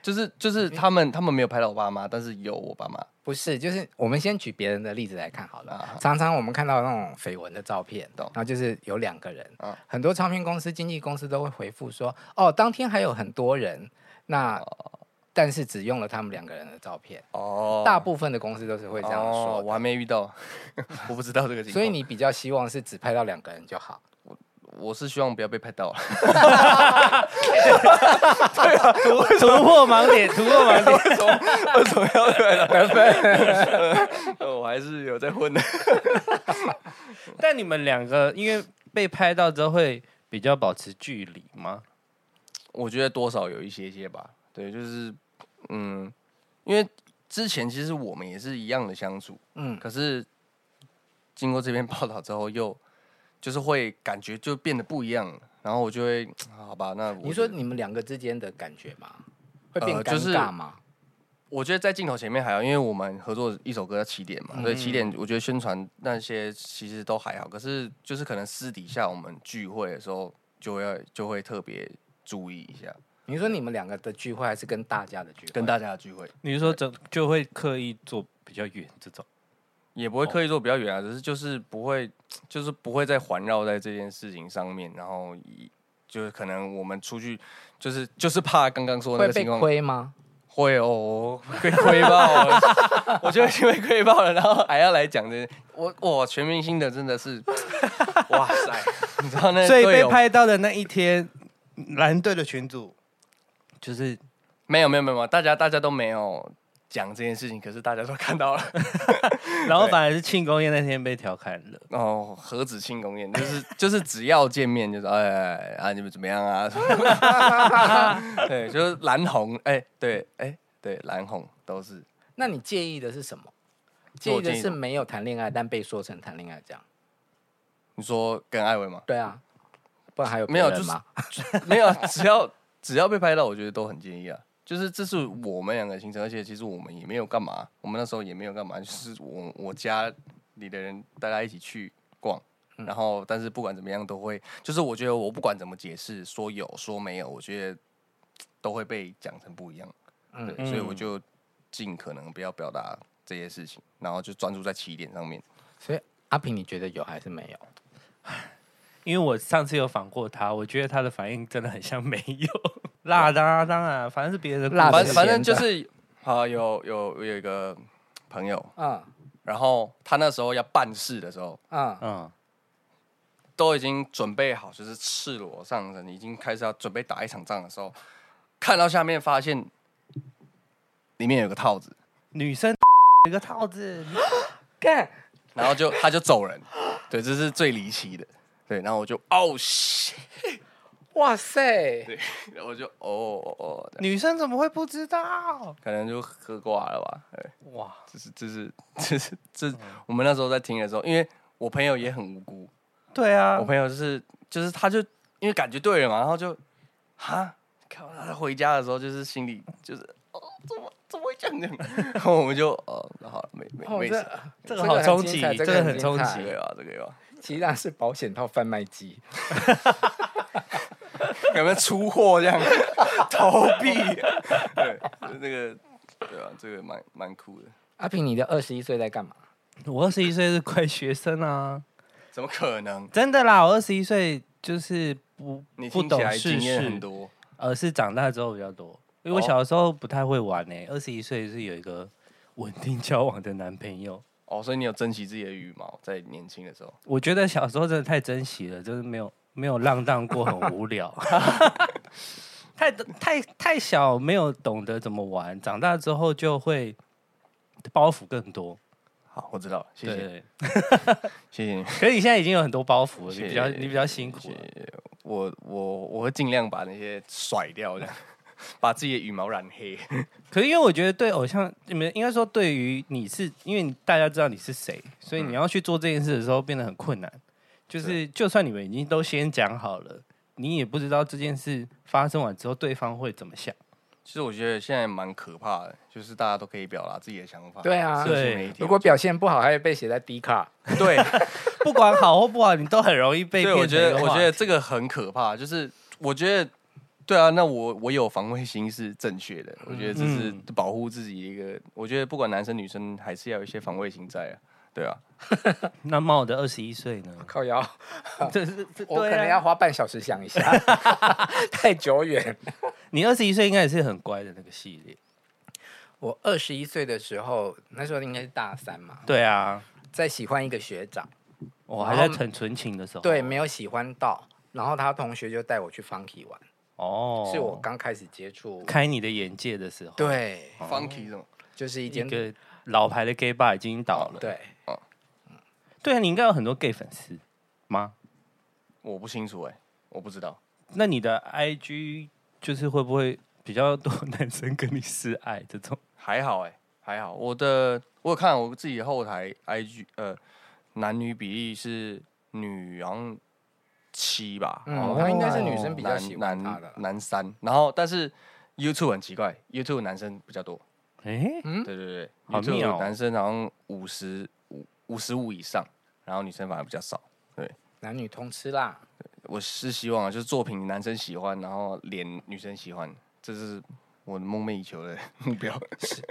就是就是他们他们没有拍到我爸妈，但是有我爸妈。不是，就是我们先举别人的例子来看好了。啊、常常我们看到那种绯闻的照片，然后就是有两个人，啊、很多唱片公司、经纪公司都会回复说：“哦，当天还有很多人，那、哦、但是只用了他们两个人的照片。”哦，大部分的公司都是会这样说、哦。我还没遇到，<laughs> 我不知道这个情况。所以你比较希望是只拍到两个人就好。我是希望不要被拍到了，<laughs> 对啊，突突破盲点，<laughs> 突破盲点，为什么为什么要拍到？我还是有在混的。但你们两个因为被拍到之后会比较保持距离吗？我觉得多少有一些些吧。对，就是嗯，因为之前其实我们也是一样的相处，嗯，可是经过这篇报道之后又。就是会感觉就变得不一样了，然后我就会好吧，那我你说你们两个之间的感觉吗？会变尴尬吗？呃就是、我觉得在镜头前面还好，因为我们合作一首歌叫《起点》嘛，所以《起点》我觉得宣传那些其实都还好。可是就是可能私底下我们聚会的时候，就要就会特别注意一下。你说你们两个的聚会，还是跟大家的聚会？跟大家的聚会。你是说就就会刻意坐比较远这种？也不会刻意坐比较远啊，只是就是不会，<tsk> 就是不会再环绕在这件事情上面，然后就是可能我们出去，就是就是怕刚刚说那个情况。会吗？会哦，被亏爆了，<laughs> 我就已经被亏爆了，然后还要来讲这，我我，全明星的真的是，<laughs> 哇塞，你知道那所以被拍到的那一天，蓝队的群组就是没有没有没有，大家大家都没有。讲这件事情，可是大家都看到了，<laughs> <laughs> 然后反而是庆功宴那天被调侃了。哦，何止庆功宴，就是就是只要见面就是哎，哎，哎啊，你们怎么样啊？<laughs> 对，就是蓝红，哎，对，哎，对，蓝红都是。那你介意的是什么？介意的是没有谈恋爱，但被说成谈恋爱这样。你说跟艾薇吗？对啊，不然还有没有？就是没有，只要只要被拍到，我觉得都很介意啊。就是这是我们两个行程，而且其实我们也没有干嘛，我们那时候也没有干嘛，就是我我家里的人大家一起去逛，然后但是不管怎么样都会，就是我觉得我不管怎么解释，说有说没有，我觉得都会被讲成不一样，对，所以我就尽可能不要表达这些事情，然后就专注在起点上面。所以阿平，你觉得有还是没有？<laughs> 因为我上次有访过他，我觉得他的反应真的很像没有。辣的啊，当然，反正是别人的故事。反反正就是，好有有有一个朋友，嗯，然后他那时候要办事的时候，嗯嗯，都已经准备好，就是赤裸上身，已经开始要准备打一场仗的时候，看到下面发现里面有个套子，女生有个套子，干，然后就他就走人，对，这是最离奇的，对，然后我就哦哇塞！对，然后我就哦哦哦，女生怎么会不知道？可能就喝挂了吧。对，哇，这是这是这是这，嗯、我们那时候在听的时候，因为我朋友也很无辜。对啊，我朋友就是就是他就因为感觉对了嘛，然后就哈，看他回家的时候就是心里就是哦，怎么怎么会这样？<laughs> 然后我们就哦，好了，没没没事，这个好冲击，这个很冲击啊，这个有。其实是保险套贩卖机。<laughs> 有没有出货这样 <laughs> 逃避？<laughs> 对，那个对啊，这个蛮蛮酷的。阿平，你的二十一岁在干嘛？我二十一岁是乖学生啊，怎么可能？真的啦，我二十一岁就是不你不懂世事很多，而是长大之后比较多。因为我小的时候不太会玩呢、欸，二十一岁是有一个稳定交往的男朋友。哦，所以你有珍惜自己的羽毛，在年轻的时候。我觉得小时候真的太珍惜了，就是没有。没有浪荡过，很无聊。<laughs> 太太太小，没有懂得怎么玩。长大之后就会包袱更多。好，我知道，谢谢，对 <laughs> 谢谢你。可是你现在已经有很多包袱了，你比较你比较辛苦。我我我会尽量把那些甩掉，这样把自己的羽毛染黑。<laughs> 可是因为我觉得对偶像，你们应该说对于你是，因为大家知道你是谁，所以你要去做这件事的时候变得很困难。就是，就算你们已经都先讲好了，你也不知道这件事发生完之后对方会怎么想。其实我觉得现在蛮可怕的，就是大家都可以表达自己的想法。对啊，对。如果表现不好，还会被写在 D 卡。<laughs> 对，<laughs> 不管好或不好，你都很容易被。对，我觉得，我觉得这个很可怕。就是我觉得，对啊，那我我有防卫心是正确的。我觉得这是保护自己一个。我觉得不管男生女生，还是要有一些防卫心在啊。对啊，<laughs> 那茂的二十一岁呢？靠腰，这是 <laughs> 我可能要花半小时想一下，<laughs> 太久远。你二十一岁应该也是很乖的那个系列。我二十一岁的时候，那时候应该是大三嘛。对啊，在喜欢一个学长，我还在很纯情的时候。对，没有喜欢到，然后他同学就带我去 Funky 玩。哦，是我刚开始接触，开你的眼界的时候。对，Funky 什么？就是一间个老牌的 gay bar 已经倒了。对。对啊，你应该有很多 gay 粉丝吗？我不清楚哎，我不知道。那你的 IG 就是会不会比较多男生跟你示爱这种？还好哎，还好。我的我有看我自己后台 IG，呃，男女比例是女然七吧，嗯，他应该是女生比较喜欢他的男三。然后但是 YouTube 很奇怪，YouTube 男生比较多。哎，嗯，对对对，好妙。男生好像五十五五十五以上，然后女生反而比较少。对，男女通吃啦。我是希望啊，就是作品男生喜欢，然后脸女生喜欢，这是我的梦寐以求的目标。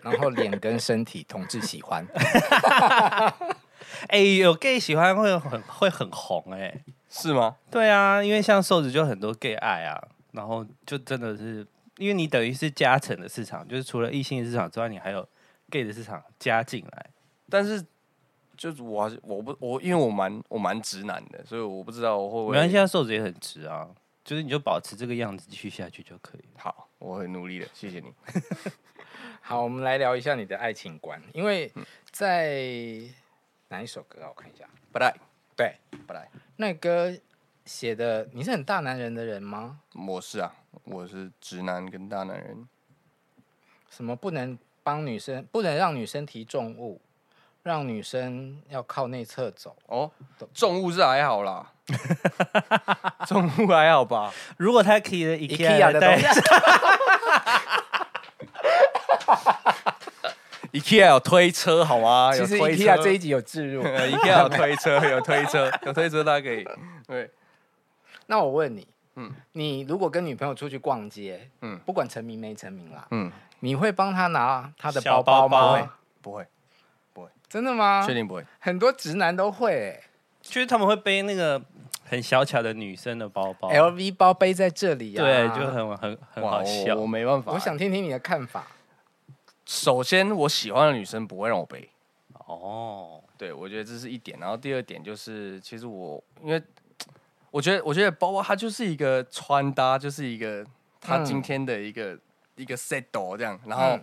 然后脸跟身体同志喜欢。<laughs> 哎、欸，有 gay 喜欢会很会很红哎、欸，是吗？对啊，因为像瘦子就很多 gay 爱啊，然后就真的是，因为你等于是加成的市场，就是除了异性的市场之外，你还有 gay 的市场加进来。但是，就是我我不我，因为我蛮我蛮直男的，所以我不知道我会不会。没关系，现在瘦子也很直啊，就是你就保持这个样子继续下去就可以。好，我很努力的，谢谢你。<laughs> <laughs> 好，我们来聊一下你的爱情观，因为在。哪一首歌啊？我看一下。不赖，对，不赖。那歌写的，你是很大男人的人吗？我是啊，我是直男跟大男人。什么不能帮女生，不能让女生提重物，让女生要靠内侧走。哦，重物是还好啦，<laughs> 重物还好吧？如果他提了 IKEA 的东西。IKEA 有推车好吗？其实 IKEA 这一集有置入，<laughs> IKEA <laughs> 有推车，有推车，有推车，大家可以。对，那我问你，嗯，你如果跟女朋友出去逛街，嗯，不管成名没成名啦，嗯，你会帮她拿她的包包吗？不会，不会，不会，真的吗？确定不会？很多直男都会、欸，就是他们会背那个很小巧的女生的包包，LV 包背在这里啊，对，就很很很好笑我。我没办法，我想听听你的看法。首先，我喜欢的女生不会让我背。哦，对，我觉得这是一点。然后第二点就是，其实我因为我觉得，我觉得包包它就是一个穿搭，就是一个他今天的一个、嗯、一个 set 这样。然后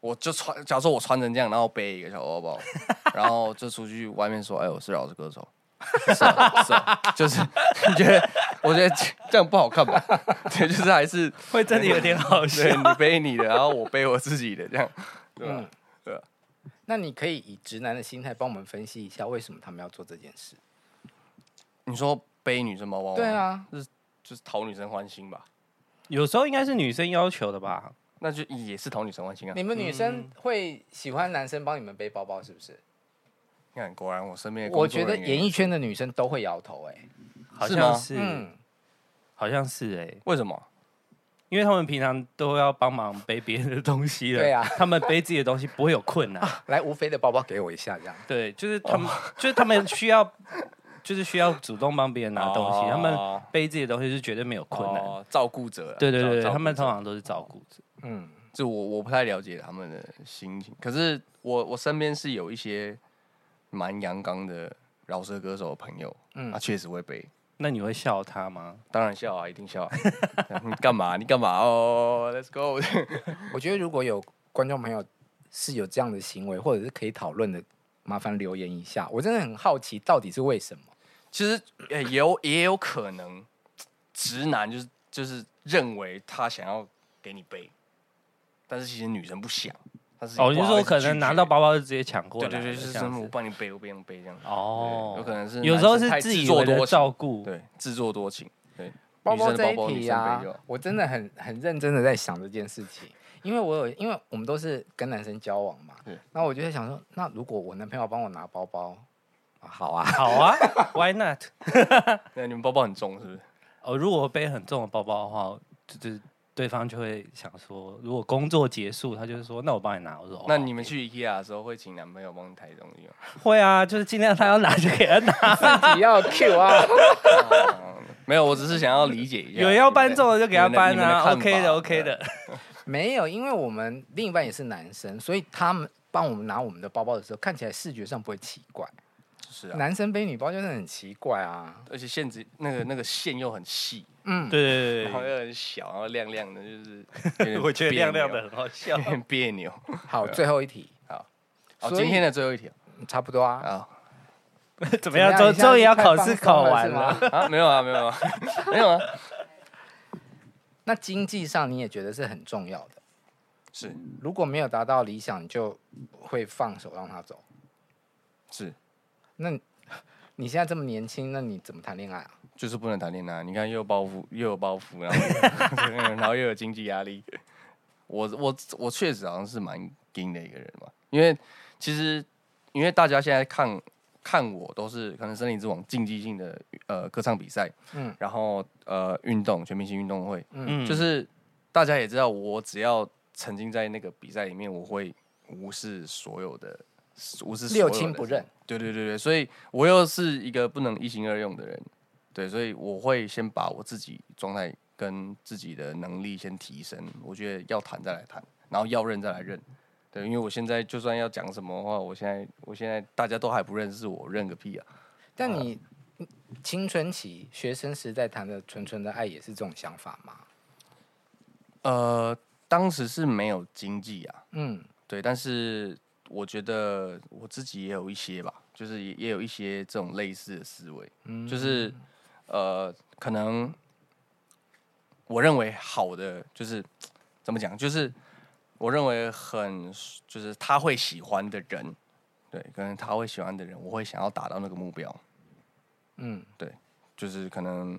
我就穿，假如说我穿成这样，然后背一个小包包，<laughs> 然后就出去外面说：“哎，我是饶舌歌手。是 <laughs> ”是啊，是啊，就是 <laughs> 你觉得？我觉得这样不好看吧？<laughs> 对，就是还是会真的有点好笑。你背你的，然后我背我自己的，这样，对吧？嗯、对吧？那你可以以直男的心态帮我们分析一下，为什么他们要做这件事？你说背女生包包？对啊，就是就是讨女生欢心吧？有时候应该是女生要求的吧？那就也是讨女生欢心啊。你们女生会喜欢男生帮你们背包包，是不是？你看，果然我身边，我觉得演艺圈的女生都会摇头、欸，哎。好像是，嗯，好像是哎、欸，为什么？因为他们平常都要帮忙背别人的东西了，对啊，他们背自己的东西不会有困难。来，吴飞的包包给我一下，这样。对，就是他们，就是他们需要，就是需要主动帮别人拿东西，他们背自己的东西是绝对没有困难。照顾者，对对对，他们通常都是照顾者。嗯，就我我不太了解他们的心情，可是我我身边是有一些蛮阳刚的饶舌歌手的朋友，嗯，他确实会背。那你会笑他吗？<laughs> 当然笑啊，一定笑啊！<laughs> 你干嘛？你干嘛哦、<laughs> oh,？Let's go！我觉得如果有观众朋友是有这样的行为，或者是可以讨论的，麻烦留言一下。我真的很好奇，到底是为什么？其实也有也有可能，直男就是就是认为他想要给你背，但是其实女生不想。哦，就是说可能拿到包包就直接抢过来，对对对，就是我帮你背，我不用背这样。哦，有可能是有时候是自己做多照顾，对，自作多情。对，包包这一题啊，我真的很很认真的在想这件事情，因为我有，因为我们都是跟男生交往嘛，对。那我就在想说，那如果我男朋友帮我拿包包，好啊，好啊，<laughs> Why not？<laughs> 那你们包包很重是不是？哦，如果背很重的包包的话，就是。对方就会想说，如果工作结束，他就是说，那我帮你拿。我说，那你们去 IKEA 的时候会请男朋友帮你抬东西吗？<laughs> 会啊，就是尽量他要拿就给他拿，自己要 Q 啊。<laughs> 没有，我只是想要理解一下。有人要搬重的就给他搬啊，OK 的，OK 的。<laughs> 没有，因为我们另一半也是男生，所以他们帮我们拿我们的包包的时候，看起来视觉上不会奇怪。是啊，男生背女包就是很奇怪啊，而且线子那个那个线又很细。嗯，对对对，然后又很小，然后亮亮的，就是 <laughs> 我觉得亮亮的很好笑，有点别扭。好，最后一题，好，好，今天的最后一题，差不多啊。啊，怎么样？终终于要考试考完了啊？没有啊，没有啊，<laughs> 没有啊。那经济上你也觉得是很重要的，是。如果没有达到理想，你就会放手让他走。是。那你现在这么年轻，那你怎么谈恋爱啊？就是不能谈恋爱，你看又有包袱，又有包袱，然后 <laughs> 然后又有经济压力。我我我确实好像是蛮硬的一个人嘛。因为其实，因为大家现在看看我都是可能森林之王竞技性的呃歌唱比赛，嗯，然后呃运动全明星运动会，嗯，就是大家也知道，我只要沉浸在那个比赛里面，我会无视所有的，无视六亲不认。对对对对，所以我又是一个不能一心二用的人，对，所以我会先把我自己状态跟自己的能力先提升。我觉得要谈再来谈，然后要认再来认。对，因为我现在就算要讲什么的话，我现在我现在大家都还不认识我，认个屁啊！但你青春期学生时代谈的纯纯的爱也是这种想法吗？呃，当时是没有经济啊，嗯，对，但是我觉得我自己也有一些吧，就是也也有一些这种类似的思维，嗯，就是呃，可能我认为好的就是怎么讲，就是。我认为很就是他会喜欢的人，对，可能他会喜欢的人，我会想要达到那个目标。嗯，对，就是可能，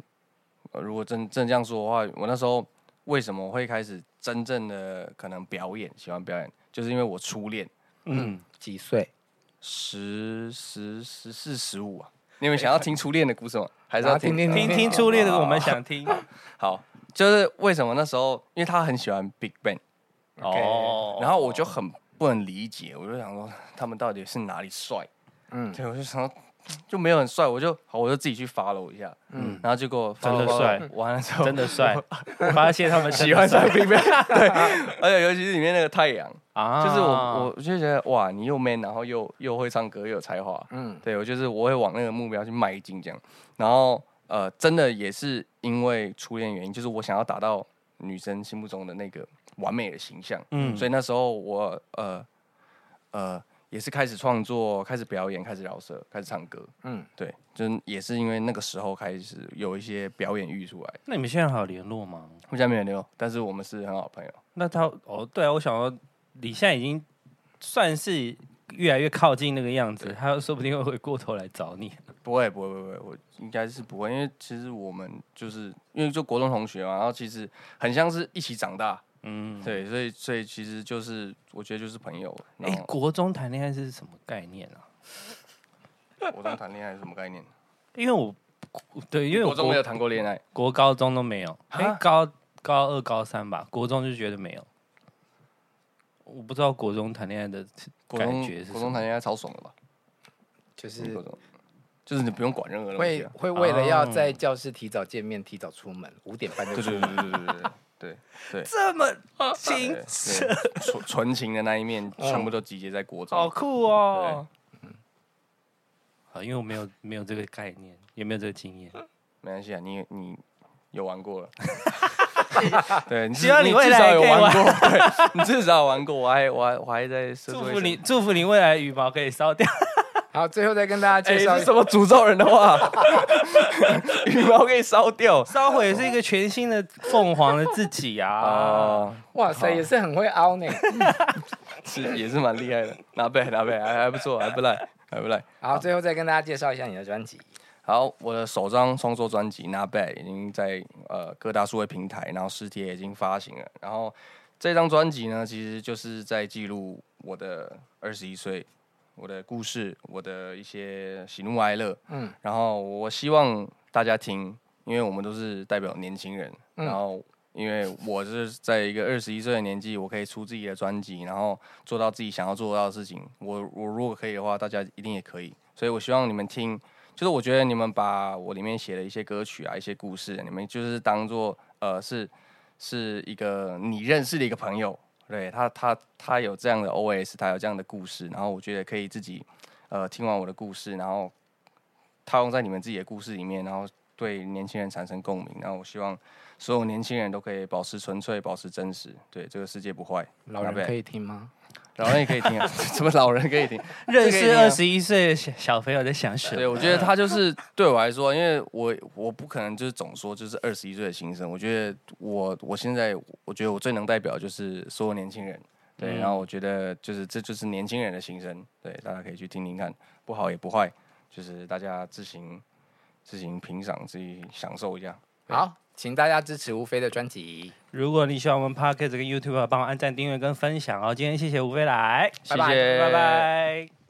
如果真真这样说的话，我那时候为什么会开始真正的可能表演，喜欢表演，就是因为我初恋。嗯，几岁？十十十四十五啊？你们想要听初恋的故事吗？还是要听听听听初恋的？我们想听。<laughs> 好，就是为什么那时候，因为他很喜欢 Big Bang。哦，Okay, 然后我就很不能理解，我就想说他们到底是哪里帅？嗯，对，我就想说就没有很帅，我就好，我就自己去 follow 一下，嗯，然后结果真的帅，完了之后真的帅，发现他们喜欢上 BigBang，<laughs> 对，而且尤其是里面那个太阳啊，就是我我就觉得哇，你又 man，然后又又会唱歌又有才华，嗯，对我就是我会往那个目标去迈进这样，然后呃，真的也是因为初恋原因，就是我想要达到女生心目中的那个。完美的形象，嗯，所以那时候我呃呃也是开始创作，开始表演，开始饶舌，开始唱歌，嗯，对，就也是因为那个时候开始有一些表演欲出来。那你们现在还有联络吗？我现在没有联络，但是我们是很好的朋友。那他哦，对啊，我想说你现在已经算是越来越靠近那个样子，他说不定会回过头来找你。<laughs> 不会，不会，不会，我应该是不会，因为其实我们就是因为就国中同学嘛，然后其实很像是一起长大。嗯，对，所以所以其实就是我觉得就是朋友。哎、欸，国中谈恋爱是什么概念啊？<laughs> 国中谈恋爱是什么概念？因为我对，因为我国中没有谈过恋爱，国高中都没有。哎蛤，高高二、高三吧，国中就觉得没有。我不知道国中谈恋爱的感觉是什么。国中谈恋爱超爽的吧？就是就是你不用管任何东西，会会为了要在教室提早见面，提早出门，五点半就出门。对对对对对对。对对，这么清纯纯情的那一面，全部都集结在国中，好酷哦！嗯，好，因为我没有没有这个概念，也没有这个经验，没关系啊，你你有玩过了，<laughs> 对，你希望你未来有玩过，对，你至少有玩过，我还我还我还在祝福你，祝福你未来羽毛可以烧掉。好，最后再跟大家介绍、欸、什么诅咒人的话，<laughs> 羽毛可以烧掉，烧毁是一个全新的凤凰的自己啊！<laughs> 哦，哇塞，也是很会凹呢，<laughs> 是也是蛮厉害的，拿背拿背，还还不错，还不赖，还不赖。好，最后再跟大家介绍一下你的专辑。好，我的首张创作专辑《Not Bad》已经在呃各大数位平台，然后实体也已经发行了。然后这张专辑呢，其实就是在记录我的二十一岁。我的故事，我的一些喜怒哀乐，嗯，然后我希望大家听，因为我们都是代表年轻人，嗯、然后因为我是在一个二十一岁的年纪，我可以出自己的专辑，然后做到自己想要做到的事情。我我如果可以的话，大家一定也可以。所以我希望你们听，就是我觉得你们把我里面写的一些歌曲啊，一些故事，你们就是当做呃是是一个你认识的一个朋友。对他，他他有这样的 OS，他有这样的故事，然后我觉得可以自己，呃，听完我的故事，然后套用在你们自己的故事里面，然后对年轻人产生共鸣。然后我希望所有年轻人都可以保持纯粹，保持真实，对这个世界不坏。老人可以听吗？老人也可以听啊，<laughs> 什么老人可以听？认识二十一岁的小小朋友在想什么？对，我觉得他就是对我来说，因为我我不可能就是总说就是二十一岁的心声。我觉得我我现在我觉得我最能代表就是所有年轻人，对，嗯、然后我觉得就是这就是年轻人的心声，对，大家可以去听听看，不好也不坏，就是大家自行自行品赏，自己享受一下。好，请大家支持吴飞的专辑。如果你喜欢我们 Parkett 跟 YouTube，帮我按赞、订阅跟分享哦。今天谢谢吴飞来，谢谢，拜拜。